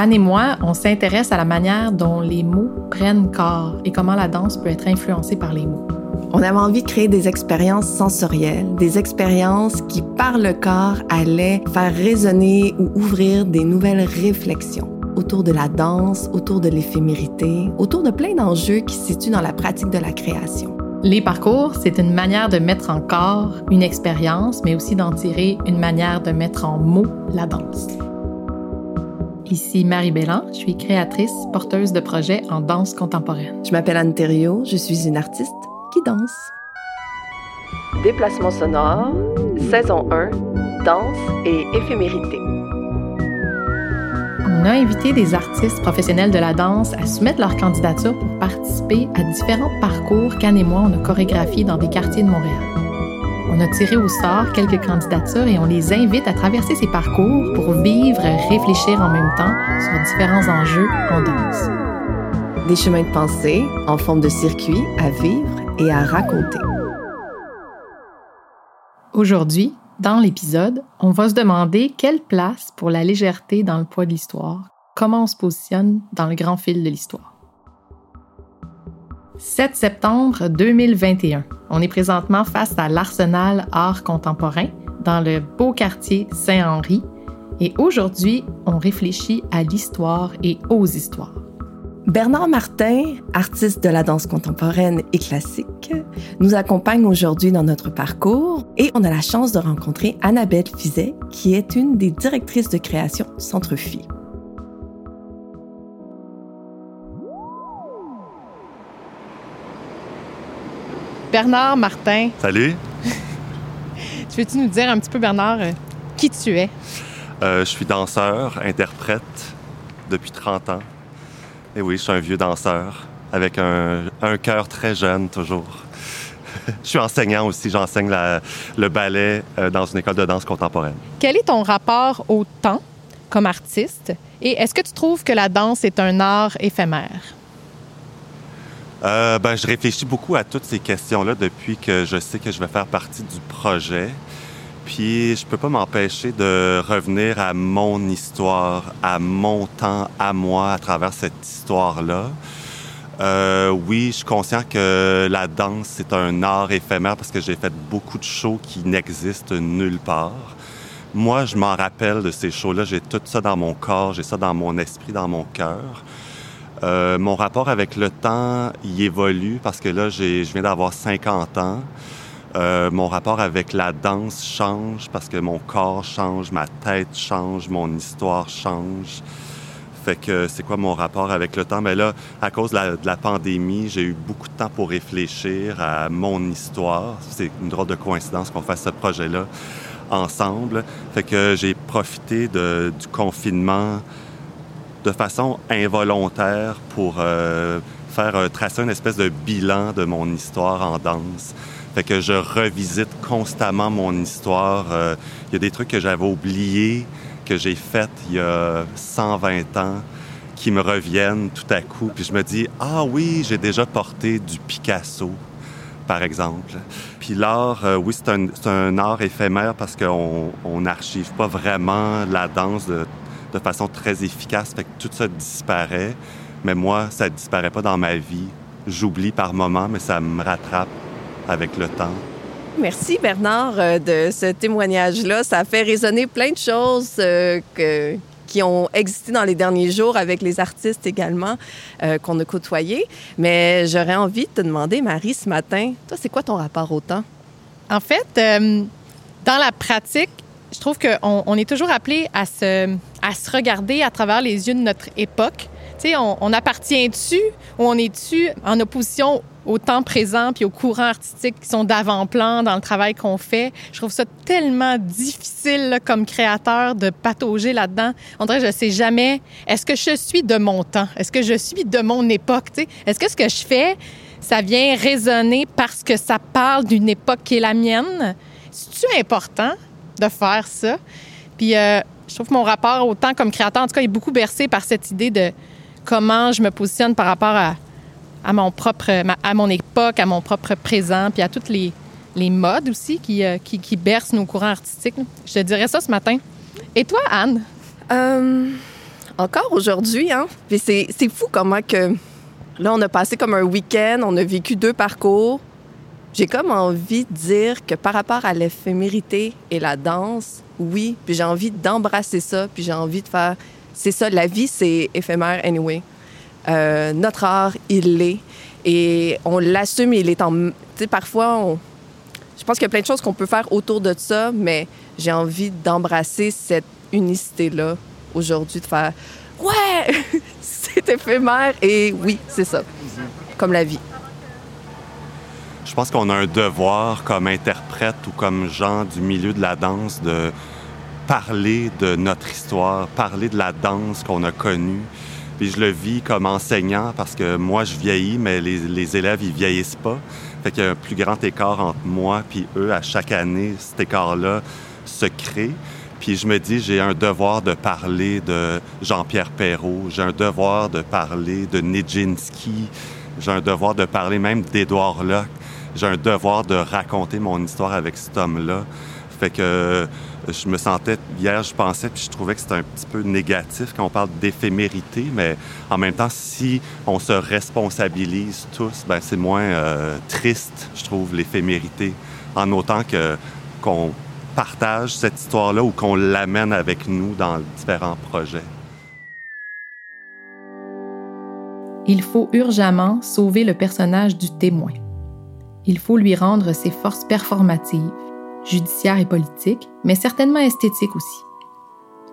Anne et moi, on s'intéresse à la manière dont les mots prennent corps et comment la danse peut être influencée par les mots. On avait envie de créer des expériences sensorielles, des expériences qui, par le corps, allaient faire résonner ou ouvrir des nouvelles réflexions autour de la danse, autour de l'éphémérité, autour de plein d'enjeux qui se situent dans la pratique de la création. Les parcours, c'est une manière de mettre en corps une expérience, mais aussi d'en tirer une manière de mettre en mots la danse. Ici Marie Bellan, je suis créatrice, porteuse de projets en danse contemporaine. Je m'appelle Anne Thériault, je suis une artiste qui danse. Déplacement sonore, saison 1, danse et éphémérité. On a invité des artistes professionnels de la danse à soumettre leur candidature pour participer à différents parcours qu'Anne et moi, on a chorégraphiés dans des quartiers de Montréal. On a tiré au sort quelques candidatures et on les invite à traverser ces parcours pour vivre et réfléchir en même temps sur différents enjeux en danse. Des chemins de pensée en forme de circuit à vivre et à raconter. Aujourd'hui, dans l'épisode, on va se demander quelle place pour la légèreté dans le poids de l'histoire, comment on se positionne dans le grand fil de l'histoire. 7 septembre 2021. On est présentement face à l'Arsenal Art Contemporain dans le beau quartier Saint-Henri et aujourd'hui, on réfléchit à l'histoire et aux histoires. Bernard Martin, artiste de la danse contemporaine et classique, nous accompagne aujourd'hui dans notre parcours et on a la chance de rencontrer Annabelle Fizet, qui est une des directrices de création Centre Bernard Martin. Salut. tu veux-tu nous dire un petit peu, Bernard, euh, qui tu es? Euh, je suis danseur, interprète depuis 30 ans. Et oui, je suis un vieux danseur avec un, cœur très jeune toujours. je suis enseignant aussi, j'enseigne le ballet euh, dans une école de danse contemporaine. Quel est ton rapport au temps comme artiste? Et est-ce que tu trouves que la danse est un art éphémère? Euh, ben, je réfléchis beaucoup à toutes ces questions-là depuis que je sais que je vais faire partie du projet. Puis je peux pas m'empêcher de revenir à mon histoire, à mon temps, à moi, à travers cette histoire-là. Euh, oui, je suis conscient que la danse, c'est un art éphémère parce que j'ai fait beaucoup de shows qui n'existent nulle part. Moi, je m'en rappelle de ces shows-là. J'ai tout ça dans mon corps, j'ai ça dans mon esprit, dans mon cœur. Euh, mon rapport avec le temps, il évolue parce que là, je viens d'avoir 50 ans. Euh, mon rapport avec la danse change parce que mon corps change, ma tête change, mon histoire change. Fait que c'est quoi mon rapport avec le temps? Mais ben là, à cause de la, pandémie, j'ai eu beaucoup de temps pour réfléchir à mon histoire. C'est une drôle de coïncidence qu'on fasse ce projet-là ensemble. Fait que j'ai profité du confinement de façon involontaire pour euh, faire euh, tracer une espèce de bilan de mon histoire en danse. Fait que je revisite constamment mon histoire. Euh, il y a des trucs que j'avais oubliés, que j'ai fait il y a 120 ans, qui me reviennent tout à coup. Puis je me dis, ah oui, j'ai déjà porté du Picasso, par exemple. Puis l'art, oui, c'est un, un, art éphémère parce qu'on n'archive pas vraiment la danse de de façon très efficace. Fait que tout ça disparaît. Mais moi, ça disparaît pas dans ma vie. J'oublie par moment, mais ça me rattrape avec le temps. Merci Bernard euh, de ce témoignage-là. Ça fait résonner plein de choses euh, que, qui ont existé dans les derniers jours avec les artistes également euh, qu'on a côtoyés. Mais j'aurais envie de te demander, Marie, ce matin, toi, c'est quoi ton rapport au temps? En fait, dans la pratique, je trouve qu'on on est toujours appelé à se, à se regarder à travers les yeux de notre époque. Tu sais, on, on appartient-tu ou on est-tu en opposition au temps présent puis aux courants artistiques qui sont d'avant-plan dans le travail qu'on fait? Je trouve ça tellement difficile comme créateur de patauger là-dedans. On dirait que je sais jamais, est-ce que je suis de mon temps? Est-ce que je suis de mon époque? Est-ce que ce que je fais, ça vient résonner parce que ça parle d'une époque qui est la mienne? C'est-tu important? de faire ça? Puis euh, je trouve que mon rapport au temps comme créateur, en tout cas, est beaucoup bercé par cette idée de comment je me positionne par rapport à, à mon propre, à mon époque, à mon propre présent, puis à toutes les, les modes aussi qui, euh, qui, bercent nos courants artistiques. Je te dirais ça ce matin. Et toi, Anne? Euh, Encore aujourd'hui, hein? C'est fou comment que... Là, on a passé comme un week-end, on a vécu deux parcours. J'ai comme envie de dire que par rapport à l'éphémérité et la danse, oui, puis j'ai envie d'embrasser ça, puis j'ai envie de faire... C'est ça, la vie, c'est éphémère anyway. Euh, notre art, il l'est. Et on l'assume, il est en... Tu sais, parfois, je pense qu'il y a plein de choses qu'on peut faire autour de ça, mais j'ai envie d'embrasser cette unicité-là aujourd'hui, de faire Ouais, c'est éphémère et oui, c'est ça, comme la vie. Je pense qu'on a un devoir comme interprète ou comme gens du milieu de la danse de parler de notre histoire, parler de la danse qu'on a connue. Puis je le vis comme enseignant parce que moi, je vieillis, mais les, élèves, ils vieillissent pas. Fait qu'il y a un plus grand écart entre moi puis eux. À chaque année, cet écart-là se crée. Puis je me dis, j'ai un devoir de parler de Jean-Pierre Perrault, j'ai un devoir de parler de Nijinsky, j'ai un devoir de parler même d'Édouard Locke, j'ai un devoir de raconter mon histoire avec cet homme-là. Fait que je me sentais, hier, je pensais, puis je trouvais que c'était un petit peu négatif quand on parle d'éphémérité, mais en même temps, si on se responsabilise tous, ben c'est moins euh, triste, je trouve, l'éphémérité, en autant que qu'on partage cette histoire-là ou qu'on l'amène avec nous dans différents projets. Il faut urgemment sauver le personnage du témoin. Il faut lui rendre ses forces performatives, judiciaires et politiques, mais certainement esthétiques aussi.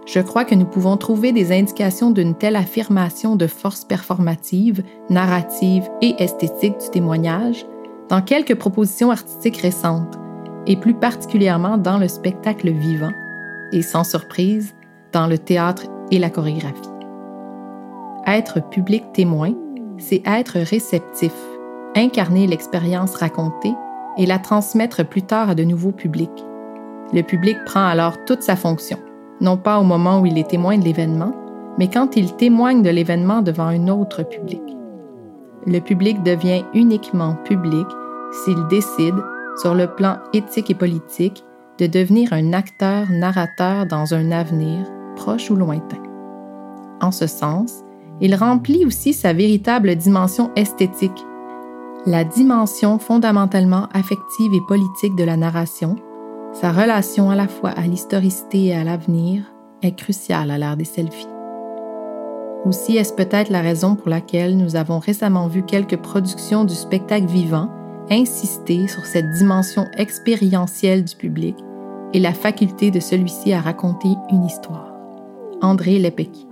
Je crois que nous pouvons trouver des indications d'une telle affirmation de force performative, narrative et esthétique du témoignage dans quelques propositions artistiques récentes, et plus particulièrement dans le spectacle vivant, et sans surprise, dans le théâtre et la chorégraphie. Être public témoin, c'est être réceptif, incarner l'expérience racontée et la transmettre plus tard à de nouveaux publics. Le public prend alors toute sa fonction, non pas au moment où il est témoin de l'événement, mais quand il témoigne de l'événement devant un autre public. Le public devient uniquement public s'il décide, sur le plan éthique et politique, de devenir un acteur-narrateur dans un avenir, proche ou lointain. En ce sens, il remplit aussi sa véritable dimension esthétique, la dimension fondamentalement affective et politique de la narration, sa relation à la fois à l'historicité et à l'avenir, est cruciale à l'ère des selfies. Aussi est-ce peut-être la raison pour laquelle nous avons récemment vu quelques productions du spectacle vivant insister sur cette dimension expérientielle du public et la faculté de celui-ci à raconter une histoire. André Lepecki.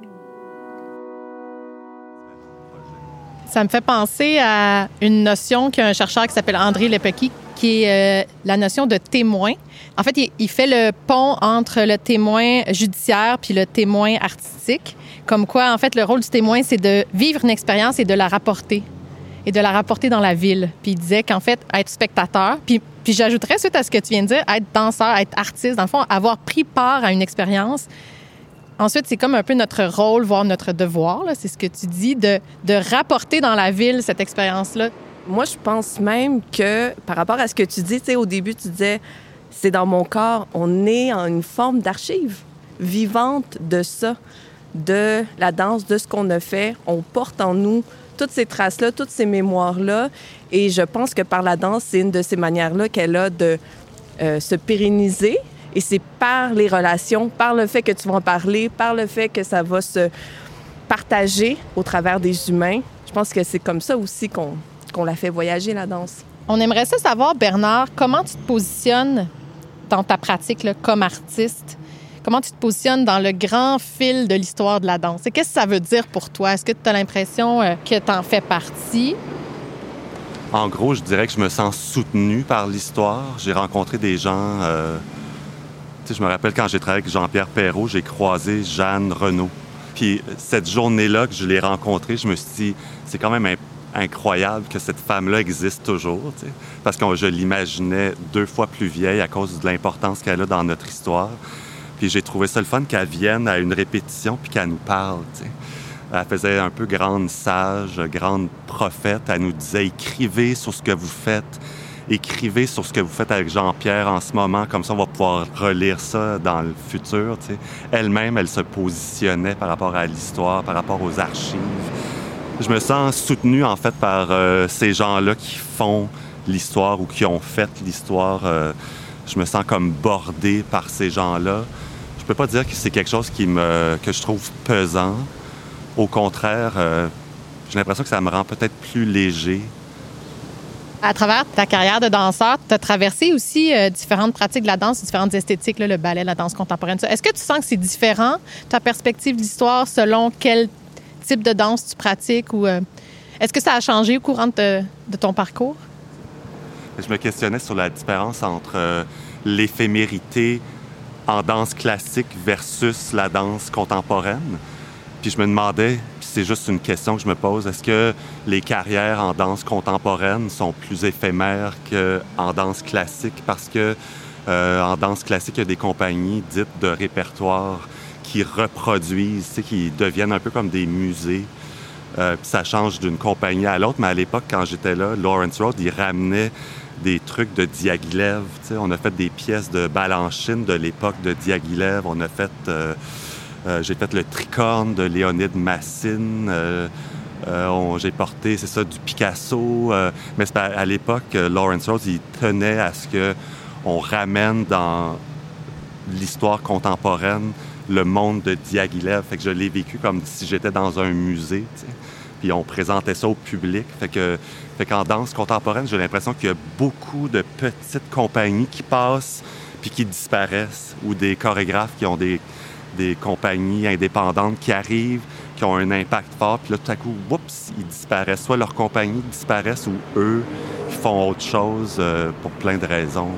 Ça me fait penser à une notion qu'un chercheur qui s'appelle André Lepecki, qui est euh, la notion de témoin. En fait, il, fait le pont entre le témoin judiciaire puis le témoin artistique. Comme quoi, en fait, le rôle du témoin, c'est de vivre une expérience et de la rapporter et de la rapporter dans la ville. Puis il disait qu'en fait, être spectateur, puis, puis j'ajouterais suite à ce que tu viens de dire, être danseur, être artiste, dans le fond, avoir pris part à une expérience. Ensuite, c'est comme un peu notre rôle, voire notre devoir, c'est ce que tu dis, de, de rapporter dans la ville cette expérience-là. Moi, je pense même que par rapport à ce que tu dis, tu sais, au début, tu disais, c'est dans mon corps, on est en une forme d'archive vivante de ça, de la danse, de ce qu'on a fait. On porte en nous toutes ces traces-là, toutes ces mémoires-là. Et je pense que par la danse, c'est une de ces manières-là qu'elle a de euh, se pérenniser. Et c'est par les relations, par le fait que tu vas en parler, par le fait que ça va se partager au travers des humains. Je pense que c'est comme ça aussi qu'on qu'on la fait voyager, la danse. On aimerait ça savoir, Bernard, comment tu te positionnes dans ta pratique là, comme artiste? Comment tu te positionnes dans le grand fil de l'histoire de la danse? Et qu'est-ce que ça veut dire pour toi? Est-ce que tu as l'impression euh, que tu en fais partie? En gros, je dirais que je me sens soutenu par l'histoire. J'ai rencontré des gens. Euh, je me rappelle quand j'ai travaillé avec Jean-Pierre Perrault, j'ai croisé Jeanne Renault. Puis cette journée-là que je l'ai rencontrée, je me suis dit, c'est quand même incroyable que cette femme-là existe toujours, parce que je l'imaginais deux fois plus vieille à cause de l'importance qu'elle a dans notre histoire. Puis j'ai trouvé ça le fun qu'elle vienne à une répétition puis qu'elle nous parle. Elle faisait un peu grande sage, grande prophète. Elle nous disait écrivez sur ce que vous faites, écrivez sur ce que vous faites avec Jean-Pierre en ce moment, comme ça on va pouvoir relire ça dans le futur. Elle-même, elle se positionnait par rapport à l'histoire, par rapport aux archives. Je me sens soutenu en fait par euh, ces gens-là qui font l'histoire ou qui ont fait l'histoire. Euh, je me sens comme bordé par ces gens-là. Je peux pas dire que c'est quelque chose qui me, que je trouve pesant. Au contraire, euh, j'ai l'impression que ça me rend peut-être plus léger à travers ta carrière de danseur, tu as traversé aussi euh, différentes pratiques de la danse, différentes esthétiques, le ballet, la danse contemporaine. Est-ce que tu sens que c'est différent, ta perspective d'histoire, selon quel type de danse tu pratiques? ou euh, Est-ce que ça a changé au courant de, ton parcours? Je me questionnais sur la différence entre euh, l'éphémérité en danse classique versus la danse contemporaine. Puis je me demandais, c'est juste une question que je me pose. Est-ce que les carrières en danse contemporaine sont plus éphémères qu'en danse classique? Parce que euh, en danse classique, il y a des compagnies dites de répertoire qui reproduisent, qui deviennent un peu comme des musées. Euh, ça change d'une compagnie à l'autre. Mais à l'époque, quand j'étais là, Lawrence Road, il ramenait des trucs de Diaghilev. On a fait des pièces de Balanchine de l'époque de Diaghilev. On a fait... Euh, j'ai fait le tricorne de Léonide Massine. Euh, euh, j'ai porté, c'est ça, du Picasso. mais à l'époque, Lawrence Rose, il tenait à ce que on ramène dans l'histoire contemporaine le monde de Diaghilev. Fait que je l'ai vécu comme si j'étais dans un musée. Puis on présentait ça au public. Fait que fait qu'en danse contemporaine, j'ai l'impression qu'il y a beaucoup de petites compagnies qui passent puis qui disparaissent, ou des chorégraphes qui ont des, des compagnies indépendantes qui arrivent, qui ont un impact fort, puis là, tout à coup, oups, ils disparaissent. Soit leur compagnie disparaissent ou eux font autre chose euh, pour plein de raisons.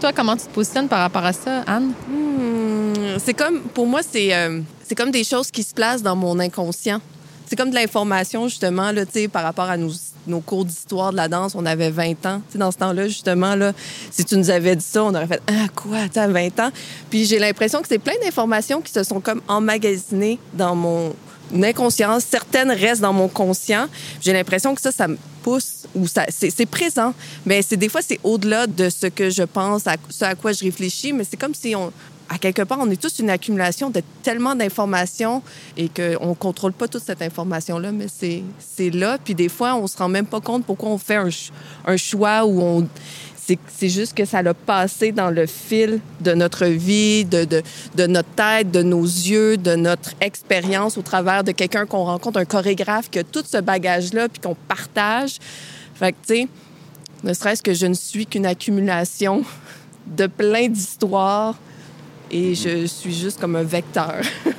Toi, comment tu te positionnes par rapport à ça, Anne? Hmm, c'est comme, pour moi, c'est euh, c'est comme des choses qui se placent dans mon inconscient. C'est comme de l'information, justement, là, par rapport à nos nos cours d'histoire de la danse, on avait 20 ans. dans ce temps-là, justement, là, si tu nous avais dit ça, on aurait fait Ah, quoi, t'as 20 ans? Puis j'ai l'impression que c'est plein d'informations qui se sont comme emmagasinées dans mon inconscience. Certaines restent dans mon conscient. J'ai l'impression que ça, ça me pousse ou ça, c'est présent. Mais c'est des fois, c'est au-delà de ce que je pense, à ce à quoi je réfléchis, mais c'est comme si on, à quelque part, on est tous une accumulation de tellement d'informations et qu'on ne contrôle pas toute cette information-là, mais c'est là. Puis des fois, on ne se rend même pas compte pourquoi on fait un, choix où on. C'est juste que ça l'a passé dans le fil de notre vie, de, de, de, notre tête, de nos yeux, de notre expérience au travers de quelqu'un qu'on rencontre, un chorégraphe qui a tout ce bagage-là, puis qu'on partage. Fait que, tu sais, ne serait-ce que je ne suis qu'une accumulation de plein d'histoires et je suis juste comme un vecteur.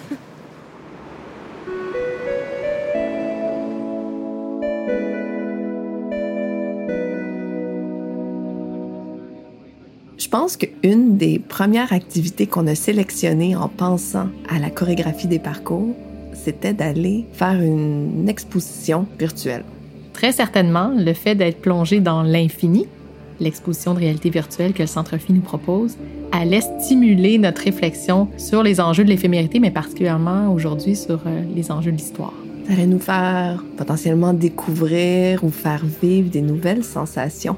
Je pense qu'une des premières activités qu'on a sélectionnées en pensant à la chorégraphie des parcours, c'était d'aller faire une exposition virtuelle. Très certainement, le fait d'être plongé dans l'infini, l'exposition de réalité virtuelle que le Centre Phi nous propose, allait stimuler notre réflexion sur les enjeux de l'éphémérité, mais particulièrement aujourd'hui sur euh, les enjeux de l'histoire. Ça allait nous faire potentiellement découvrir ou faire vivre des nouvelles sensations.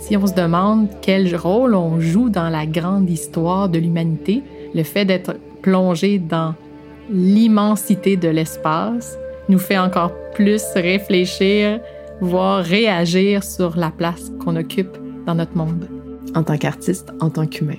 Si on se demande quel rôle on joue dans la grande histoire de l'humanité, le fait d'être plongé dans l'immensité de l'espace nous fait encore plus réfléchir, voire réagir sur la place qu'on occupe dans notre monde. En tant qu'artiste, en tant qu'humain.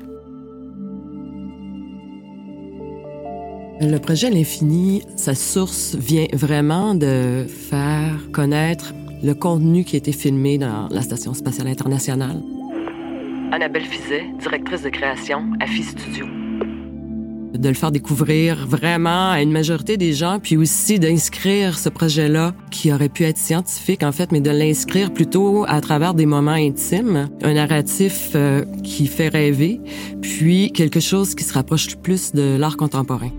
Le projet L'Infini, sa source vient vraiment de faire connaître le contenu qui a été filmé dans la Station spatiale internationale. Annabelle Fizet, directrice de création à Phi Studio de le faire découvrir vraiment à une majorité des gens, puis aussi d'inscrire ce projet-là, qui aurait pu être scientifique en fait, mais de l'inscrire plutôt à travers des moments intimes, un narratif euh, qui fait rêver, puis quelque chose qui se rapproche plus de l'art contemporain.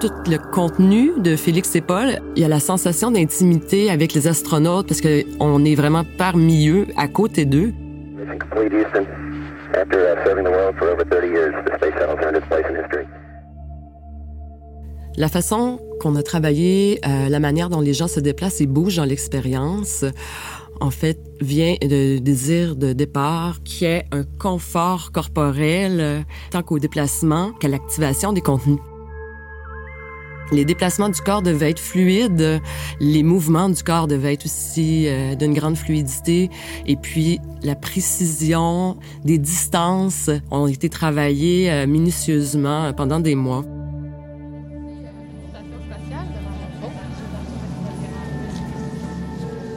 tout le contenu de Félix et Paul, il y a la sensation d'intimité avec les astronautes parce qu'on est vraiment parmi eux, à côté d'eux. La façon qu'on a travaillé euh, la manière dont les gens se déplacent et bougent dans l'expérience, en fait, vient de désir de départ qui est un confort corporel euh, tant qu'au déplacement qu'à l'activation des contenus. Les déplacements du corps devaient être fluides, les mouvements du corps devaient être aussi euh, d'une grande fluidité, et puis la précision des distances ont été travaillées euh, minutieusement pendant des mois.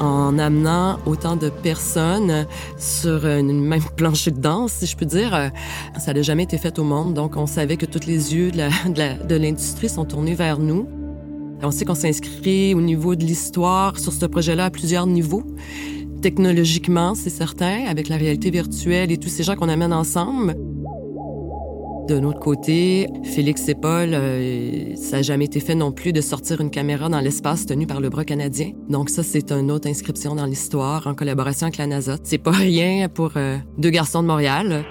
En amenant autant de personnes sur une même plancher de danse, si je peux dire. Ça n'a jamais été fait au monde, donc on savait que tous les yeux de l'industrie sont tournés vers nous. On sait qu'on s'inscrit au niveau de l'histoire sur ce projet-là à plusieurs niveaux. Technologiquement, c'est certain, avec la réalité virtuelle et tous ces gens qu'on amène ensemble. D'un autre côté, Félix et Paul, euh, ça n'a jamais été fait non plus de sortir une caméra dans l'espace tenu par le bras canadien. Donc ça, c'est une autre inscription dans l'histoire en collaboration avec la NASA. C'est pas rien pour euh, deux garçons de Montréal.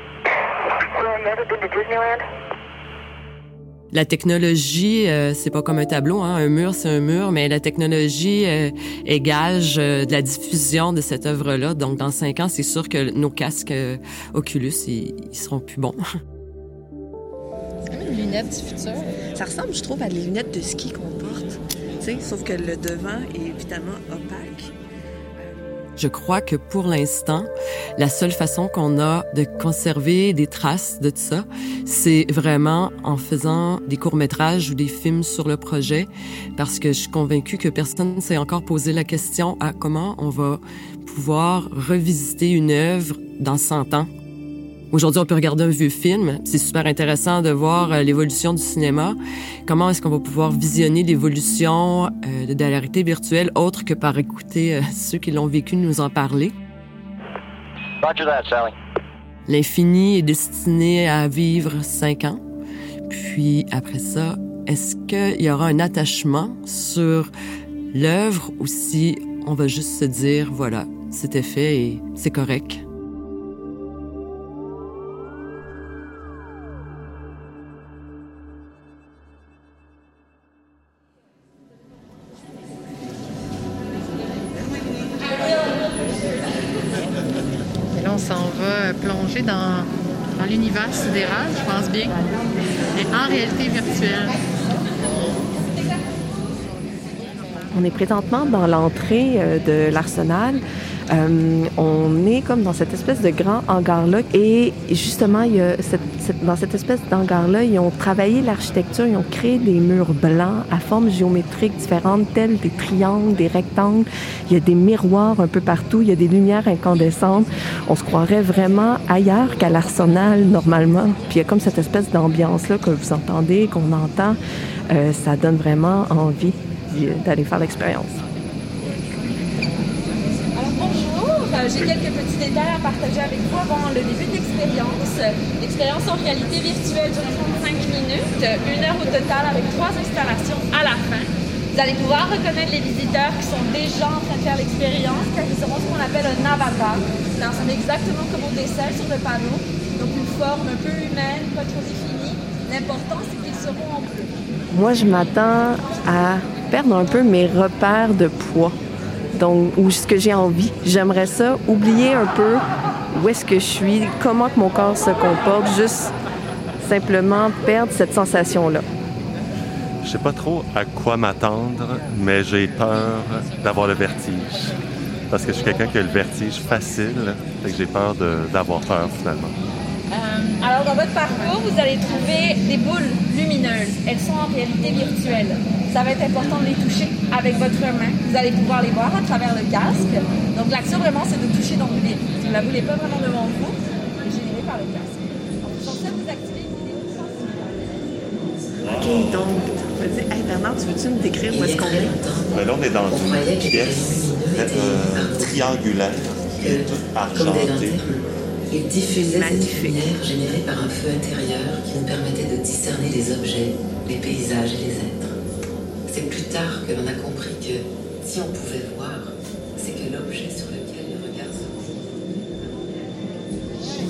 La technologie, euh, c'est pas comme un tableau, hein. un mur c'est un mur, mais la technologie est gage de la diffusion de cette œuvre-là. Donc dans cinq ans, c'est sûr que nos casques Oculus, ils seront plus bons. lunettes du futur. Ça ressemble, je trouve, à des lunettes de ski qu'on porte. sauf que le devant est évidemment opaque. Je crois que pour l'instant, la seule façon qu'on a de conserver des traces de tout ça, c'est vraiment en faisant des courts-métrages ou des films sur le projet, parce que je suis convaincue que personne ne s'est encore posé la question à comment on va pouvoir revisiter une œuvre dans 100 ans Aujourd'hui, on peut regarder un vieux film. C'est super intéressant de voir euh, l'évolution du cinéma. Comment est-ce qu'on va pouvoir visionner l'évolution euh, de la réalité virtuelle autre que par écouter euh, ceux qui l'ont vécu nous en parler? L'infini est destiné à vivre cinq ans. Puis après ça, est-ce qu'il y aura un attachement sur l'œuvre ou si on va juste se dire, voilà, c'était fait et c'est correct? L'univers sidéral, je pense bien, et en réalité virtuelle. On est présentement dans l'entrée euh, de l'Arsenal. Euh, on est comme dans cette espèce de grand hangar-là. Et justement, il y a dans cette espèce d'hangar-là, ils ont travaillé l'architecture, ils ont créé des murs blancs à formes géométriques différentes, tels des triangles, des rectangles. Il y a des miroirs un peu partout, il y a des lumières incandescentes. On se croirait vraiment ailleurs qu'à l'arsenal, normalement. Puis il y a comme cette espèce d'ambiance-là que vous entendez, qu'on entend. Euh, ça donne vraiment envie d'aller faire l'expérience. Euh, j'ai quelques petits détails à partager avec vous avant le début de l'expérience. L'expérience en réalité virtuelle dure 35 minutes, une heure au total avec trois installations à la fin. Vous allez pouvoir reconnaître les visiteurs qui sont déjà en train de faire l'expérience car ils auront ce qu'on appelle un avatar. Ressemble exactement comme on décèle sur le panneau. Donc une forme un peu humaine, pas trop définie. L'important, c'est qu'ils seront en bleu. Moi, je m'attends à perdre un peu mes repères de poids donc ou ce que j'ai envie? J'aimerais ça, oublier un peu où est-ce que je suis, comment que mon corps se comporte, juste simplement perdre cette sensation-là. Je sais pas trop à quoi m'attendre, mais j'ai peur d'avoir le vertige. Parce que je suis quelqu'un qui a le vertige facile, et que j'ai peur d'avoir peur finalement. Alors, dans votre parcours, vous allez trouver des boules lumineuses. Elles sont en réalité virtuelles. Ça va être important de les toucher avec votre main. Vous allez pouvoir les voir à travers le casque. Donc, l'action vraiment, c'est de toucher dans le vide. La boule n'est pas vraiment devant vous, elle est générée par le casque. En ça, vous activez une vidéo OK, donc, hey Bernard, tu veux-tu me décrire où est-ce qu'on est? Ben là, on est dans une pièce euh, triangulaire, toute argentée il diffusait cette lumière générée par un feu intérieur qui nous permettait de discerner les objets, les paysages et les êtres. C'est plus tard que l'on a compris que si on pouvait voir, c'est que l'objet sur lequel le regard se pose.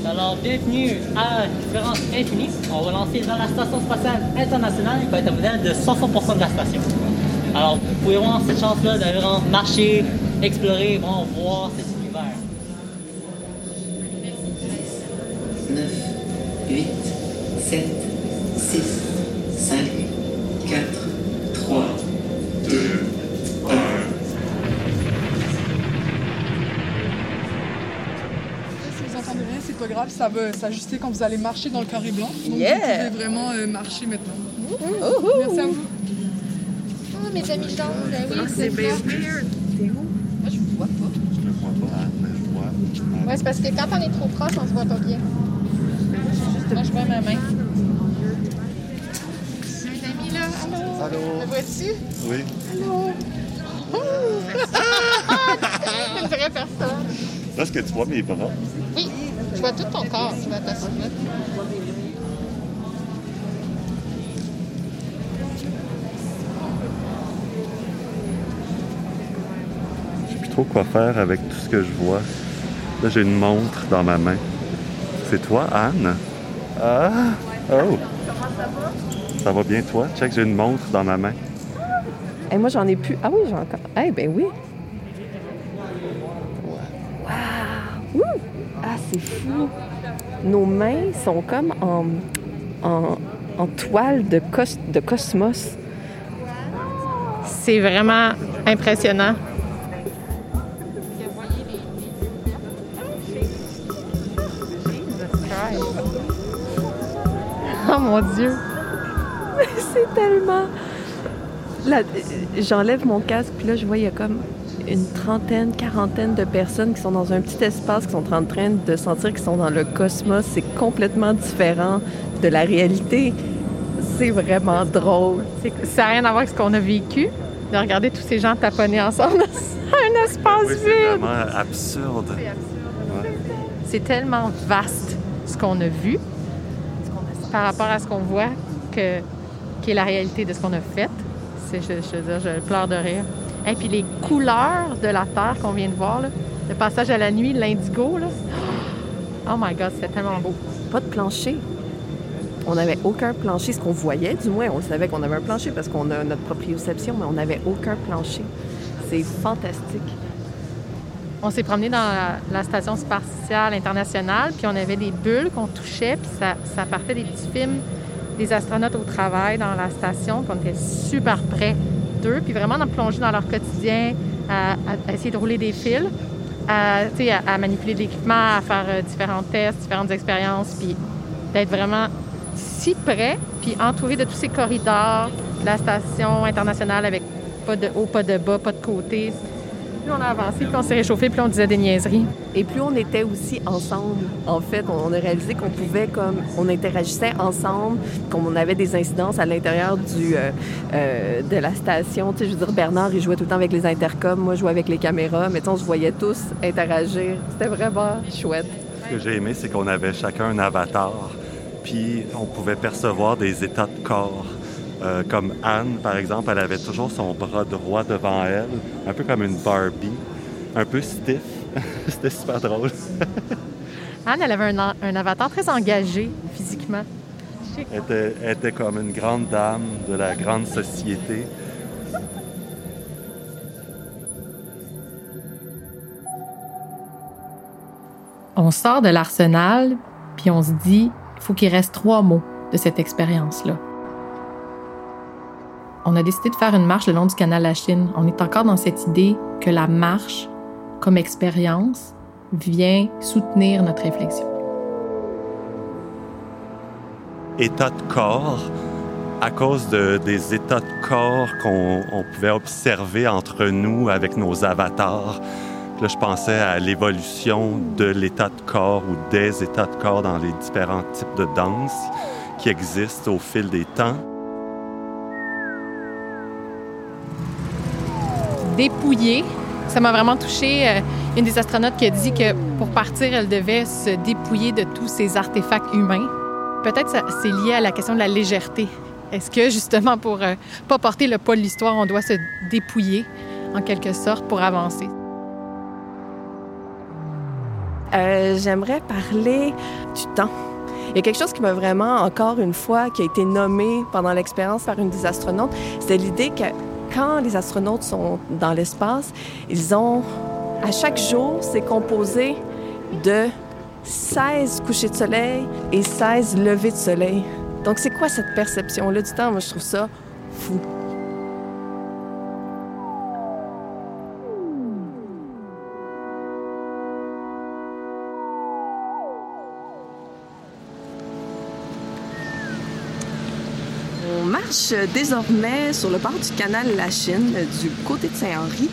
Alors, bienvenue à Différence Infinie. On va lancer dans la Station spatiale internationale qui va être un modèle de 60% de la station. Alors, vous pouvez avoir cette chance-là d'aller marcher, explorer, vraiment voir cet univers. 9, 8, 7, 6, 5, 4, 3, 2, 1. Si vous entendez rien, c'est pas grave, ça va s'ajuster quand vous allez marcher dans le carré blanc. Donc Yeah. vous pouvez vraiment euh, marcher maintenant. Ouhou. Merci à vous. Oh, mes amis ben oui, C'est bien. T'es où? Moi, je vous vois pas. Je ne vois pas, mais je vois. Ouais, c'est parce que quand on est trop proche, on se voit pas bien. Moi, je vois ma main. Mes amis, là, allô? Allô? Me vois-tu? Oui. Allô? Une vraie personne. Là, est-ce que tu vois mes bras? Oui, je vois tout ton corps, tu vois ta silhouette. Je sais plus trop quoi faire avec tout ce que je vois. Là, j'ai une montre dans ma main. C'est toi, Anne? Ah! Oh! Ça va bien, toi? Check, j'ai une montre dans ma main. Et moi, j'en ai plus. Ah oui, j'ai encore. Eh ben oui. Waouh! Ouh! Ah, c'est fou. Nos mains sont comme en, en, en toile de, cos- de cosmos. C'est vraiment impressionnant. Oh mon Dieu! c'est tellement. Là, j'enlève mon casque, puis là, je vois, il y a comme une trentaine, quarantaine de personnes qui sont dans un petit espace, qui sont en train de sentir qu'ils sont dans le cosmos. C'est complètement différent de la réalité. C'est vraiment drôle. C'est- Ça n'a rien à voir avec ce qu'on a vécu, de regarder tous ces gens taponner ensemble dans un espace Oui, c'est vide. vraiment absurde. C'est tellement vaste ce qu'on a vu par rapport à ce qu'on voit que, qui est la réalité de ce qu'on a fait. Je, je veux dire, je pleure de rire. Et puis les couleurs de la Terre qu'on vient de voir, le passage à la nuit, l'indigo, oh my God, c'était tellement beau. Pas de plancher. On n'avait aucun plancher, ce qu'on voyait, du moins, on savait qu'on avait un plancher parce qu'on a notre proprioception, mais on n'avait aucun plancher. C'est fantastique. On s'est promené dans la, station spatiale internationale, puis on avait des bulles qu'on touchait, puis ça, partait des petits films des astronautes au travail dans la station, puis on était super près d'eux, puis vraiment dans plonger dans leur quotidien, à, essayer de rouler des fils, à, à, manipuler de l'équipement, à faire euh, différents tests, différentes expériences, puis d'être vraiment si près, puis entouré de tous ces corridors la station internationale avec pas de haut, pas de bas, pas de côté. Puis on a avancé, puis on s'est réchauffé, puis on disait des niaiseries. Et plus on était aussi ensemble, en fait, on a réalisé qu'on pouvait, comme, on interagissait ensemble, qu'on avait des incidences à l'intérieur du euh, euh, de la station. Tu sais, je veux dire, Bernard, il jouait tout le temps avec les intercoms, moi, je jouais avec les caméras, mais tu sais, on se voyait tous interagir. C'était vraiment chouette. Ce que j'ai aimé, c'est qu'on avait chacun un avatar, puis on pouvait percevoir des états de corps. Euh, comme Anne, par exemple, elle avait toujours son bras droit devant elle, un peu comme une Barbie, un peu stiff. C'était super drôle. Anne, elle avait un, a- un avatar très engagé physiquement. Elle était, elle était comme une grande dame de la grande société. On sort de l'arsenal, puis on se dit, il faut qu'il reste trois mots de cette expérience-là. On a décidé de faire une marche le long du canal La Chine. On est encore dans cette idée que la marche, comme expérience, vient soutenir notre réflexion. État de corps, à cause de- des états de corps qu'on on pouvait observer entre nous avec nos avatars. Là, je pensais à l'évolution de l'état de corps ou des états de corps dans les différents types de danse qui existent au fil des temps. Dépouillée, ça m'a vraiment touchée. Euh, Une des astronautes qui a dit que pour partir, elle devait se dépouiller de tous ces artefacts humains. Peut-être ça- c'est lié à la question de la légèreté. Est-ce que justement pour ne pas porter le poids de l'histoire, on doit se dépouiller en quelque sorte pour avancer? Euh, J'aimerais parler du temps. Il y a quelque chose qui m'a vraiment, encore une fois, qui a été nommé pendant l'expérience par une des astronautes, c'est l'idée que quand les astronautes sont dans l'espace, ils ont, à chaque jour, c'est composé de 16 couchers de soleil et 16 levées de soleil. Donc, c'est quoi cette perception-là du temps? Moi, je trouve ça fou. Marche désormais sur le bord du canal La Chine, du côté de Saint-Henri,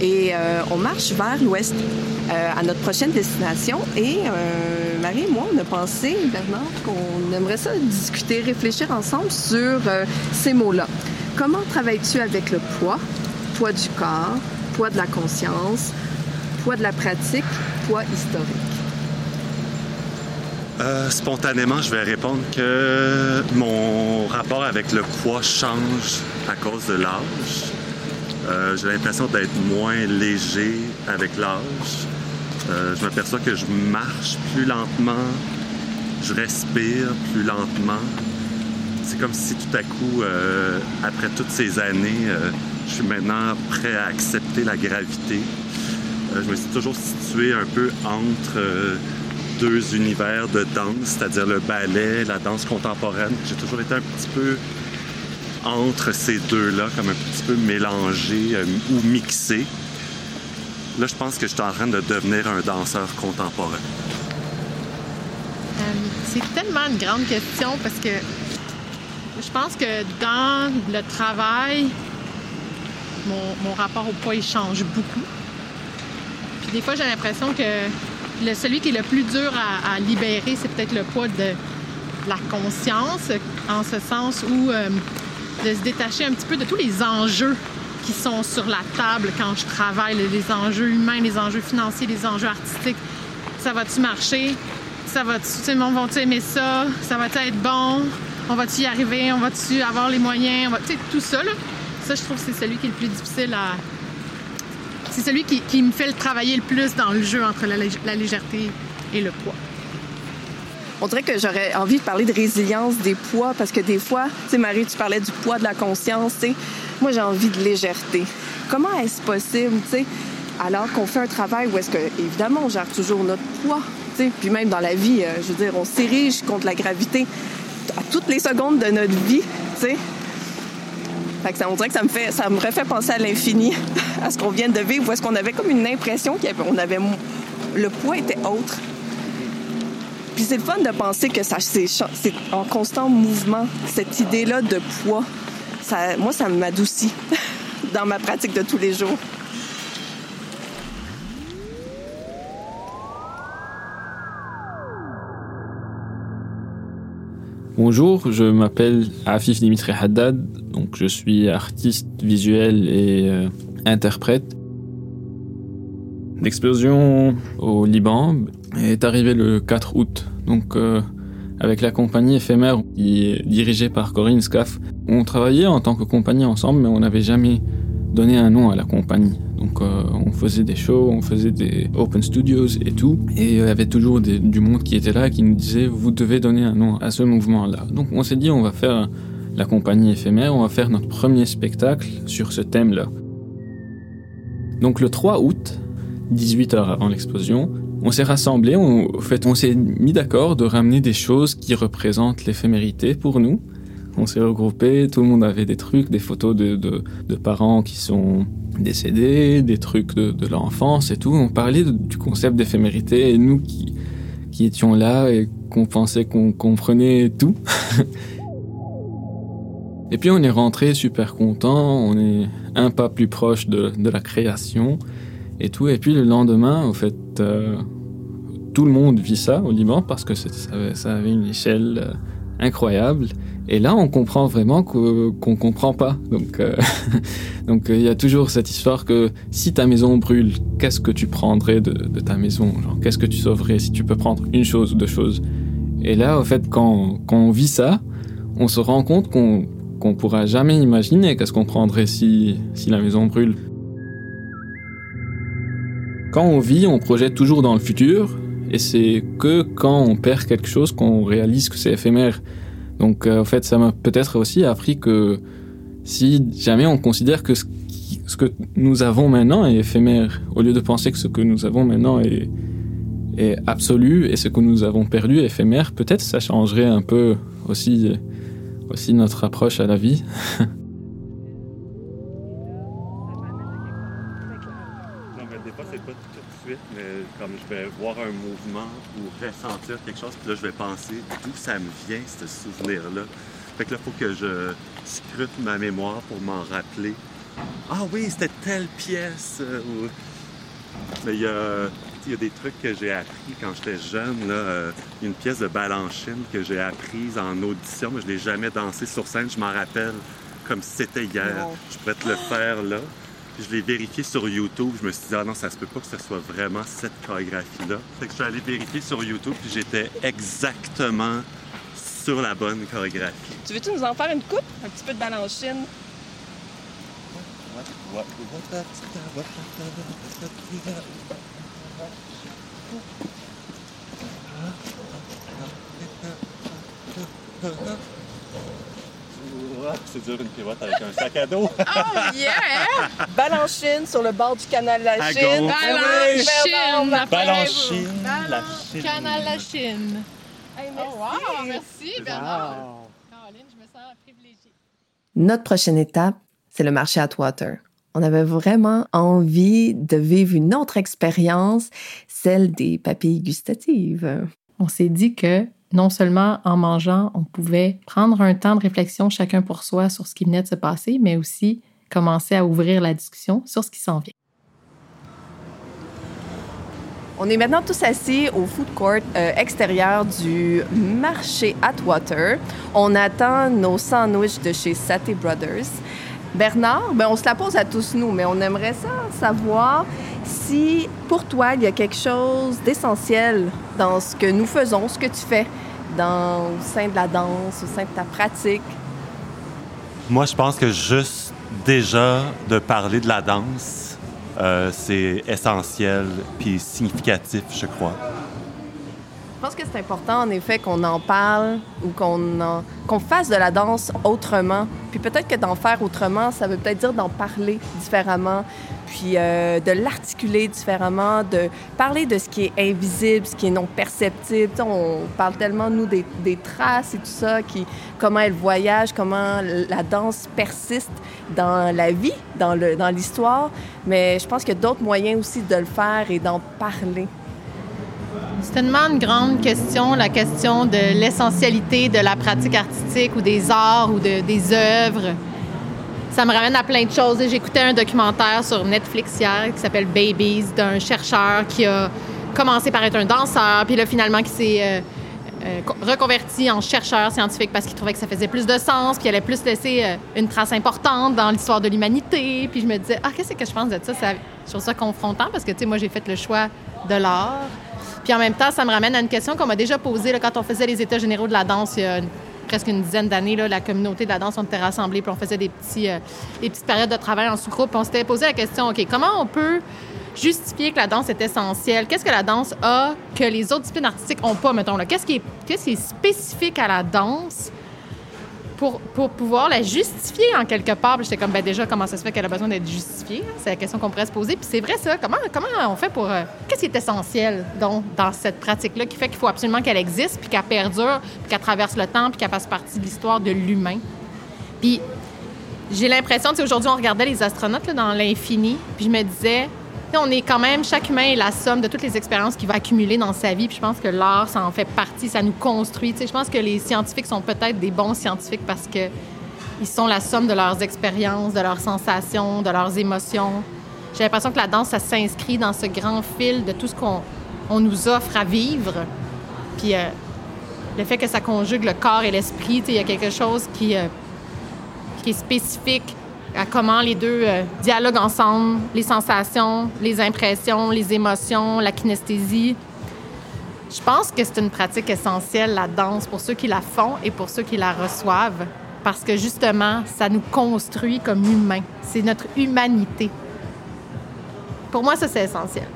et euh, on marche vers l'ouest euh, à notre prochaine destination. Et euh, Marie et moi, on a pensé, Bernard, qu'on aimerait ça discuter, réfléchir ensemble sur ces mots-là. Comment travailles-tu avec le poids, poids du corps, poids de la conscience, poids de la pratique, poids historique? Euh, spontanément, je vais répondre que mon rapport avec le poids change à cause de l'âge. Euh, j'ai l'impression d'être moins léger avec l'âge. Euh, je m'aperçois que je marche plus lentement, je respire plus lentement. C'est comme si tout à coup, après toutes ces années, je suis maintenant prêt à accepter la gravité. Je me suis toujours situé un peu entre deux univers de danse, c'est-à-dire le ballet, la danse contemporaine. J'ai toujours été un petit peu entre ces deux-là, comme un petit peu mélangé euh, ou mixé. Là, je pense que je suis en train de devenir un danseur contemporain. Euh, c'est tellement une grande question parce que je pense que dans le travail, mon, mon rapport au poids, il change beaucoup. Puis des fois, j'ai l'impression que le, celui qui est le plus dur à, libérer, c'est peut-être le poids de, la conscience, en ce sens où euh, de se détacher un petit peu de tous les enjeux qui sont sur la table quand je travaille, les, enjeux humains, les enjeux financiers, les enjeux artistiques. Ça va-tu marcher? Ça va-tu, tu sais, le monde va-tu aimer ça? Ça va-tu être bon? On va-tu y arriver? On va-tu avoir les moyens? On va- tout ça, là. Ça, je trouve que c'est celui qui est le plus difficile à... C'est celui qui, me fait le travailler le plus dans le jeu entre la légèreté et le poids. On dirait que j'aurais envie de parler de résilience des poids parce que des fois, tu sais, Marie, tu parlais du poids de la conscience, tu sais. Moi, j'ai envie de légèreté. Comment est-ce possible, tu sais, alors qu'on fait un travail où est-ce que, évidemment, on gère toujours notre poids, tu sais, puis même dans la vie, euh, je veux dire, on s'érige contre la gravité à toutes les secondes de notre vie, tu sais. Ça, que ça me fait, refait penser à l'infini, à ce qu'on vient de vivre, où est-ce qu'on avait comme une impression qu'on avait, le poids était autre. Puis c'est le fun de penser que ça, c'est, en constant mouvement, cette idée-là de poids. Moi, ça m'adoucit dans ma pratique de tous les jours. Bonjour, je m'appelle Afif Dimitri Haddad, donc je suis artiste visuel et euh, interprète. L'explosion au Liban est arrivée le 4 août, donc euh, avec la compagnie éphémère qui est dirigée par Corinne Scaff. On travaillait en tant que compagnie ensemble, mais on n'avait jamais donné un nom à la compagnie. Donc euh, on faisait des shows, on faisait des open studios et tout. Et il y avait toujours du monde qui était là et qui nous disait vous devez donner un nom à ce mouvement-là. Donc on s'est dit on va faire la compagnie éphémère, on va faire notre premier spectacle sur ce thème-là. Donc le 3 août, 18 heures avant l'explosion, on s'est rassemblés, on s'est mis d'accord de ramener des choses qui représentent l'éphémérité pour nous. On s'est regroupés, tout le monde avait des trucs, des photos de, de, parents qui sont décédés, des trucs de, de l'enfance et tout. On parlait du concept d'éphémérité et nous qui, qui étions là et qu'on pensait qu'on comprenait tout. et puis on est rentré super content, on est un pas plus proche de, de la création et tout. Et puis le lendemain, en fait, euh, tout le monde vit ça au Liban parce que ça avait, ça avait une échelle euh, incroyable. Et là, on comprend vraiment qu'on comprend pas. Donc, euh, donc euh, il y a toujours cette histoire que si ta maison brûle, qu'est-ce que tu prendrais de, de ta maison? Qu'est-ce que tu sauverais si tu peux prendre une chose ou deux choses? Et là, en fait, quand, quand on vit ça, on se rend compte qu'on qu'on pourra jamais imaginer qu'est-ce qu'on prendrait si, si la maison brûle. Quand on vit, on projette toujours dans le futur, et c'est que quand on perd quelque chose qu'on réalise que c'est éphémère. Donc euh, en fait, ça m'a peut-être aussi appris que si jamais on considère que ce, ce que nous avons maintenant est éphémère, au lieu de penser que ce que nous avons maintenant est, est absolu et ce que nous avons perdu est éphémère, peut-être ça changerait un peu aussi, aussi notre approche à la vie. mais comme je vais voir un mouvement ou ressentir quelque chose, puis là, je vais penser d'où ça me vient, ce souvenir-là. Fait que là, il faut que je scrute ma mémoire pour m'en rappeler. Ah oui, c'était telle pièce! Euh, mais il y a, il y a des trucs que j'ai appris quand j'étais jeune. Là. Euh, une pièce de Balanchine que j'ai apprise en audition, mais je ne l'ai jamais dansée sur scène. Je m'en rappelle comme si c'était hier. Je pourrais te le faire là je l'ai vérifié sur YouTube. Je me suis dit, ah non, ça se peut pas que ce soit vraiment cette chorégraphie-là. Fait que je suis allé vérifier sur YouTube, puis j'étais exactement sur la bonne chorégraphie. Tu veux-tu nous en faire une coupe? Un petit peu de balanchine? C'est dur une pirouette avec un sac à dos. oh yeah! Balanchine sur le bord du canal La Chine. Balanchine! Balanchine, la Chine. Canal La Chine. Hey, merci. Oh wow, merci Bernard. Caroline, je me sens privilégiée. Notre prochaine étape, c'est le marché Atwater. On avait vraiment envie de vivre une autre expérience, celle des papilles gustatives. On s'est dit que non seulement en mangeant, on pouvait prendre un temps de réflexion chacun pour soi sur ce qui venait de se passer, mais aussi commencer à ouvrir la discussion sur ce qui s'en vient. On est maintenant tous assis au food court euh, extérieur du marché Atwater. On attend nos sandwichs de chez Saté Brothers. Bernard, ben on se la pose à tous nous, mais on aimerait ça savoir si pour toi il y a quelque chose d'essentiel dans ce que nous faisons, ce que tu fais dans, au sein de la danse, au sein de ta pratique? Moi, je pense que juste déjà de parler de la danse, euh, c'est essentiel puis significatif, je crois. Je pense que c'est important, en effet, qu'on en parle ou qu'on fasse de la danse autrement. Puis peut-être que d'en faire autrement, ça veut peut-être dire d'en parler différemment, puis euh, de l'articuler différemment, de parler de ce qui est invisible, ce qui est non perceptible. on parle tellement, nous, des, des, traces et tout ça, qui, comment elle voyage, comment la danse persiste dans la vie, dans l'histoire. Dans Mais je pense qu'il y a d'autres moyens aussi de le faire et d'en parler. C'est tellement une grande question, la question de l'essentialité de la pratique artistique ou des arts ou de, des œuvres. Ça me ramène à plein de choses. J'écoutais un documentaire sur Netflix hier qui s'appelle Babies d'un chercheur qui a commencé par être un danseur, puis là finalement qui s'est euh, euh, reconverti en chercheur scientifique parce qu'il trouvait que ça faisait plus de sens, puis il allait plus laisser euh, une trace importante dans l'histoire de l'humanité. Puis je me disais, ah, qu'est-ce que je pense de ça? ça je trouve ça confrontant parce que, tu sais, moi, j'ai fait le choix de l'art. Puis en même temps, ça me ramène à une question qu'on m'a déjà posée quand on faisait les États généraux de la danse il y a presque une dizaine d'années. La communauté de la danse, on était rassemblés, puis on faisait des, petits, euh, des petites périodes de travail en sous-groupe. On s'était posé la question, OK, comment on peut justifier que la danse est essentielle? Qu'est-ce que la danse a que les autres disciplines artistiques n'ont pas, mettons? Qu'est-ce qui, qu'est-ce qui est spécifique à la danse pour, pouvoir la justifier en quelque part. J'étais comme, ben déjà, comment ça se fait qu'elle a besoin d'être justifiée? C'est la question qu'on pourrait se poser. Puis c'est vrai, ça. Comment, comment on fait pour. Euh, qu'est-ce qui est essentiel, donc, dans cette pratique-là qui fait qu'il faut absolument qu'elle existe, puis qu'elle perdure, puis qu'elle traverse le temps, puis qu'elle fasse partie de l'histoire de l'humain? Puis j'ai l'impression, tu sais, aujourd'hui, on regardait les astronautes dans l'infini, puis je me disais, on est quand même, chaque humain est la somme de toutes les expériences qu'il va accumuler dans sa vie. Puis je pense que l'art, ça en fait partie, ça nous construit. je pense que les scientifiques sont peut-être des bons scientifiques parce que ils sont la somme de leurs expériences, de leurs sensations, de leurs émotions. J'ai l'impression que la danse, ça s'inscrit dans ce grand fil de tout ce qu'on on nous offre à vivre. Puis euh, le fait que ça conjugue le corps et l'esprit, il y a quelque chose qui, euh, qui est spécifique à comment les deux euh, dialoguent ensemble, les sensations, les impressions, les émotions, la kinesthésie. Je pense que c'est une pratique essentielle, la danse, pour ceux qui la font et pour ceux qui la reçoivent, parce que justement, ça nous construit comme humains. C'est notre humanité. Pour moi, ça, c'est essentiel.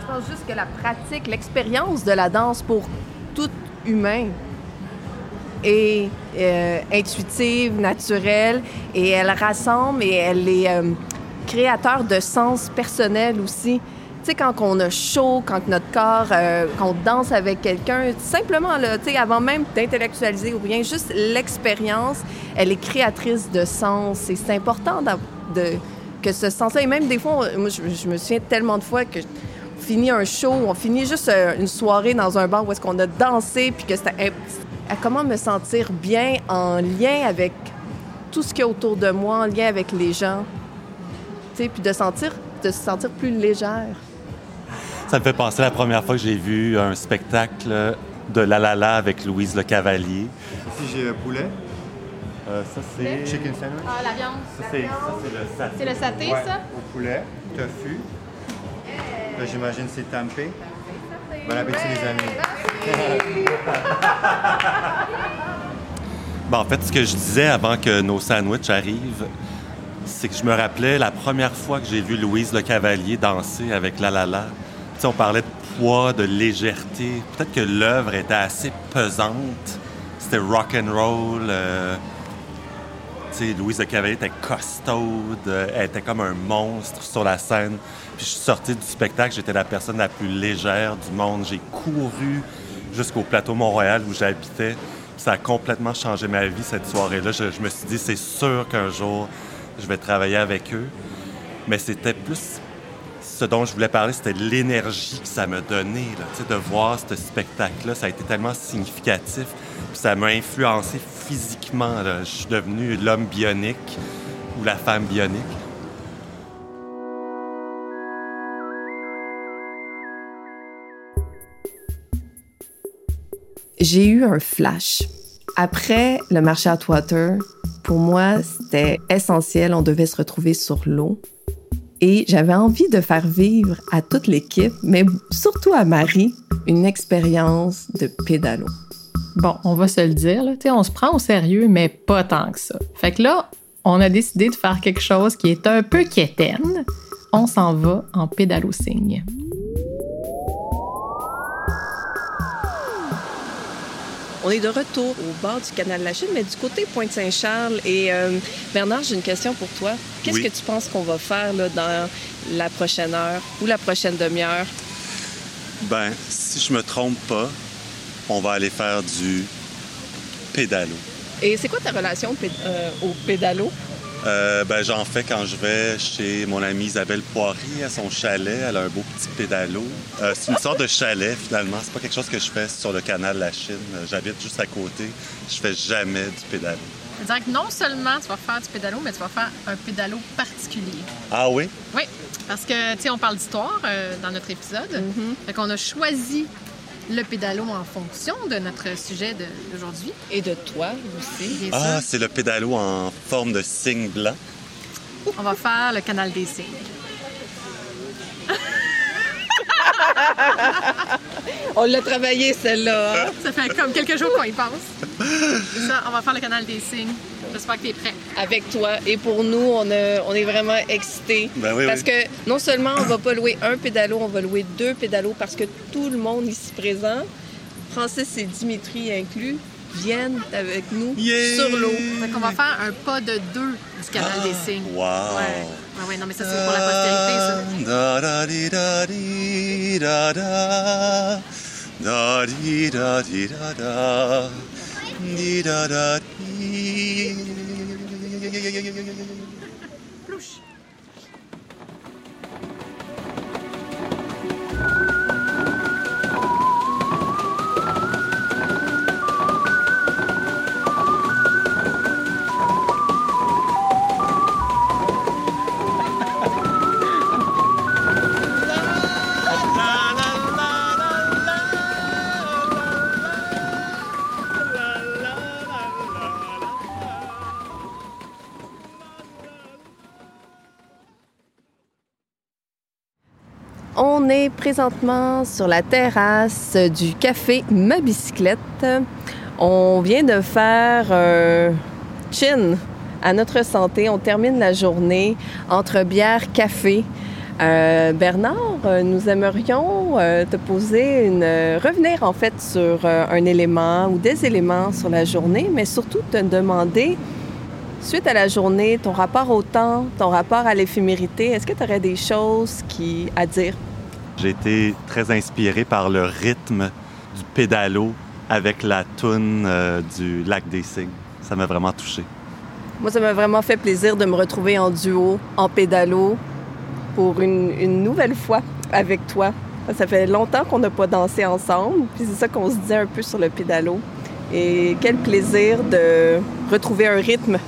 Je pense juste que la pratique, l'expérience de la danse pour tout humain est euh, intuitive, naturelle, et elle rassemble et elle est euh, créateur de sens personnel aussi. Tu sais, quand on a chaud, quand notre corps, euh, quand on danse avec quelqu'un, simplement, tu sais, avant même d'intellectualiser ou rien, juste l'expérience, elle est créatrice de sens. Et c'est important que ce sens-là, et même des fois, moi, je, je, me souviens tellement de fois que on finit un show, on finit juste euh, une soirée dans un bar où est-ce qu'on a dansé, puis que c'était... Comment me sentir bien en lien avec tout ce qu'il y a autour de moi, en lien avec les gens, tu sais, puis de sentir, de se sentir plus légère. Ça me fait penser à la première fois que j'ai vu un spectacle de La La La avec Louise Le Cavalier. Ici, j'ai un poulet. Euh, ça, c'est... Chicken sandwich. Ah, la viande. Ça, c'est, ça, c'est le saté. C'est le saté, Ouais, ça? Au poulet, tofu. Là, j'imagine c'est tempeh. Bon appétit, les amis. Ben, en fait, ce que je disais avant que nos sandwichs arrivent, c'est que je me rappelais la première fois que j'ai vu Louise Le Cavalier danser avec La La La. Tu sais, on parlait de poids, de légèreté. Peut-être que l'œuvre était assez pesante. C'était rock and roll. euh, Louise Le Cavalier était costaude. euh, Elle était comme un monstre sur la scène. Puis je suis sorti du spectacle, j'étais la personne la plus légère du monde. J'ai couru jusqu'au plateau Mont-Royal où j'habitais. Ça a complètement changé ma vie cette soirée-là. Je, me suis dit, c'est sûr qu'un jour, je vais travailler avec eux. Mais c'était plus ce dont je voulais parler, c'était l'énergie que ça Tu sais, de voir ce spectacle-là, ça a été tellement significatif. Puis ça m'a influencé physiquement. Je suis devenu l'homme bionique ou la femme bionique. J'ai eu un flash. Après le marché Atwater, pour moi, c'était essentiel. On devait se retrouver sur l'eau. Et j'avais envie de faire vivre à toute l'équipe, mais surtout à Marie, une expérience de pédalo. Bon, on va se le dire, là, tu sais, on se prend au sérieux, mais pas tant que ça. Fait que là, on a décidé de faire quelque chose qui est un peu quétaine. On s'en va en pédalo-signe. On est de retour au bord du canal de la Chine, mais du côté Pointe-Saint-Charles. Et euh, Bernard, j'ai une question pour toi. Qu'est-ce Oui. que tu penses qu'on va faire là, dans la prochaine heure ou la prochaine demi-heure? Ben, si je me trompe pas, on va aller faire du pédalo. Et c'est quoi ta relation euh, au pédalo? Euh, ben, j'en fais quand je vais chez mon amie Isabelle Poirier à son chalet. Elle a un beau petit pédalo. Euh, c'est une sorte de chalet, finalement. C'est pas quelque chose que je fais sur le canal de la Chine. J'habite juste à côté. Je fais jamais du pédalo. C'est-à-dire que non seulement tu vas faire du pédalo, mais tu vas faire un pédalo particulier. Ah oui? Oui, parce que, tu sais, on parle d'histoire euh, dans notre épisode. Fait qu'on a choisi le pédalo en fonction de notre sujet d'aujourd'hui. Et de toi aussi. Ah, c'est le pédalo en forme de cygne blanc. On va faire le canal des signes. On l'a travaillé, celle-là. hein? Ça fait comme quelques jours qu'on y pense. Ça, on va faire le canal des signes. J'espère que tu es prêt. Avec toi. Et pour nous, on, a- on est vraiment excités. Ben oui, parce oui. que non seulement on va pas louer un pédalo, on va louer deux pédalos parce que tout le monde ici présent, Francis et Dimitri inclus, viennent avec nous Yeah! sur l'eau. Fait qu'on va faire un pas de deux du canal des signes. Wow! Ouais. Non, mais ça, c'est pour la postérité, ça. Da da di da di da da. Da di da di da da. Di da da di. Présentement sur la terrasse du café Ma Bicyclette. On vient de faire un chin à notre santé. On termine la journée entre bière, café, Euh, Bernard, euh, nous aimerions euh, te poser une... revenir en fait sur un élément ou des éléments sur la journée, mais surtout te demander, suite à la journée, ton rapport au temps, ton rapport à l'éphémérité, est-ce que tu aurais des choses qui, à dire? J'ai été très inspiré par le rythme du pédalo avec la toune du Lac des Cygnes. Ça m'a vraiment touché. Moi, ça m'a vraiment fait plaisir de me retrouver en duo, en pédalo, pour une, nouvelle fois avec toi. Ça fait longtemps qu'on n'a pas dansé ensemble, puis c'est ça qu'on se dit un peu sur le pédalo. Et quel plaisir de retrouver un rythme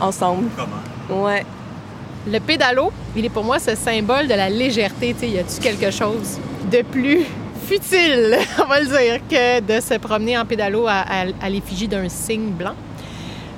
ensemble. Comment? Ouais. Le pédalo, il est pour moi ce symbole de la légèreté. Y a-tu quelque chose de plus futile, on va le dire, que de se promener en pédalo à l'effigie d'un cygne blanc?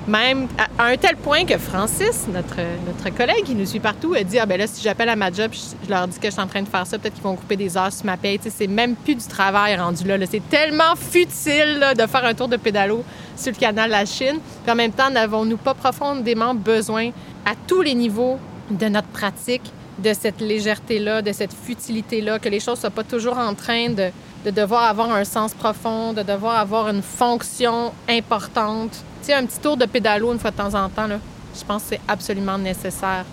Même à un tel point que Francis, notre, collègue qui nous suit partout, a dit Ah ben là, si j'appelle à ma job, je, leur dis que je suis en train de faire ça, peut-être qu'ils vont couper des heures sur ma paye. c'est même plus du travail rendu là. C'est tellement futile de faire un tour de pédalo sur le canal La Chine. Puis en même temps, n'avons-nous pas profondément besoin, à tous les niveaux de notre pratique, de cette légèreté-là, de cette futilité-là, que les choses ne soient pas toujours en train de, de devoir avoir un sens profond, de devoir avoir une fonction importante tu sais, un petit tour de pédalo une fois de temps en temps, là, je pense que c'est absolument nécessaire.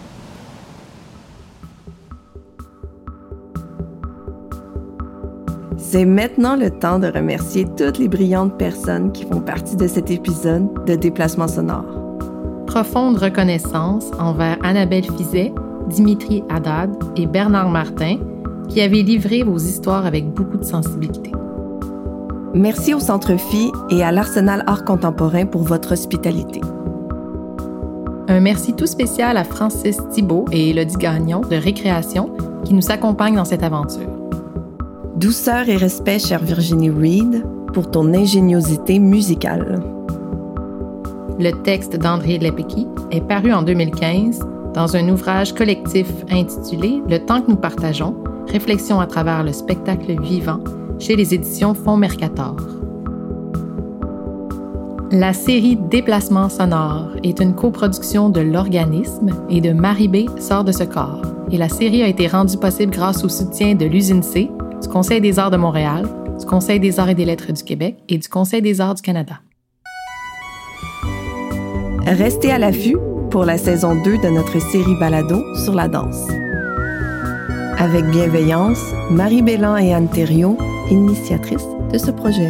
C'est maintenant le temps de remercier toutes les brillantes personnes qui font partie de cet épisode de Déplacement sonore. Profonde reconnaissance envers Annabelle Fizet, Dimitri Haddad et Bernard Martin, qui avaient livré vos histoires avec beaucoup de sensibilité. Merci au Centre Phi et à l'Arsenal Art Contemporain pour votre hospitalité. Un merci tout spécial à Francis Thibault et Elodie Gagnon de Récréation qui nous accompagnent dans cette aventure. Douceur et respect, chère Virginie Reed, pour ton ingéniosité musicale. Le texte d'André Lepeki est paru en 2015 dans un ouvrage collectif intitulé Le temps que nous partageons, réflexion à travers le spectacle vivant chez les éditions Fonds Mercator. La série Déplacements sonores est une coproduction de l'organisme et de Marie B sort de ce corps. Et la série a été rendue possible grâce au soutien de l'usine C, du Conseil des arts de Montréal, du Conseil des arts et des lettres du Québec et du Conseil des arts du Canada. Restez à l'affût pour la saison 2 de notre série Balado sur la danse. Avec bienveillance, Marie Bélan et Anne Thériault initiatrice de ce projet.